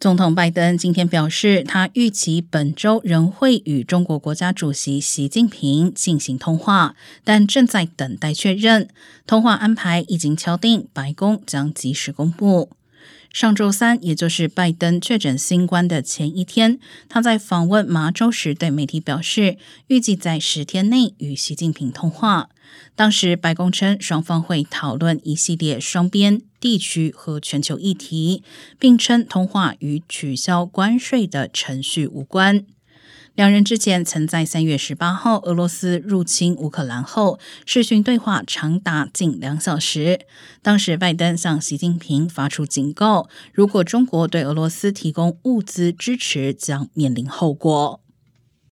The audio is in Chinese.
总统拜登今天表示，他预期本周仍会与中国国家主席习近平进行通话，但正在等待确认。通话安排已经敲定，白宫将及时公布。上周三，也就是拜登确诊新冠的前一天，他在访问麻州时对媒体表示，预计在十天内与习近平通话。当时，白宫称双方会讨论一系列双边、地区和全球议题，并称通话与取消关税的程序无关。两人之前曾在三月十八号俄罗斯入侵乌克兰后视讯对话，长达近两小时。当时拜登向习近平发出警告：如果中国对俄罗斯提供物资支持，将面临后果。